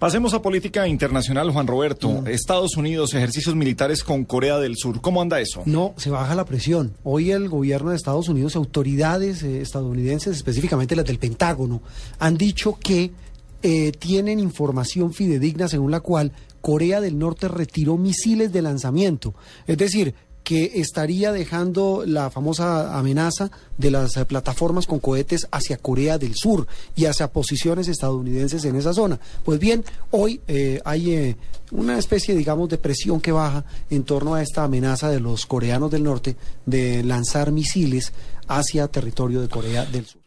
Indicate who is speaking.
Speaker 1: Pasemos a política internacional, Juan Roberto. Estados Unidos, ejercicios militares con Corea del Sur. ¿Cómo anda eso?
Speaker 2: No, se baja la presión. Hoy el gobierno de Estados Unidos, autoridades eh, estadounidenses, específicamente las del Pentágono, han dicho que eh, tienen información fidedigna según la cual Corea del Norte retiró misiles de lanzamiento. Es decir, que estaría dejando la famosa amenaza de las eh, plataformas con cohetes hacia Corea del Sur y hacia posiciones estadounidenses en esa zona. Pues bien, hoy eh, hay eh, una especie, digamos, de presión que baja en torno a esta amenaza de los coreanos del norte de lanzar misiles hacia territorio de Corea del Sur.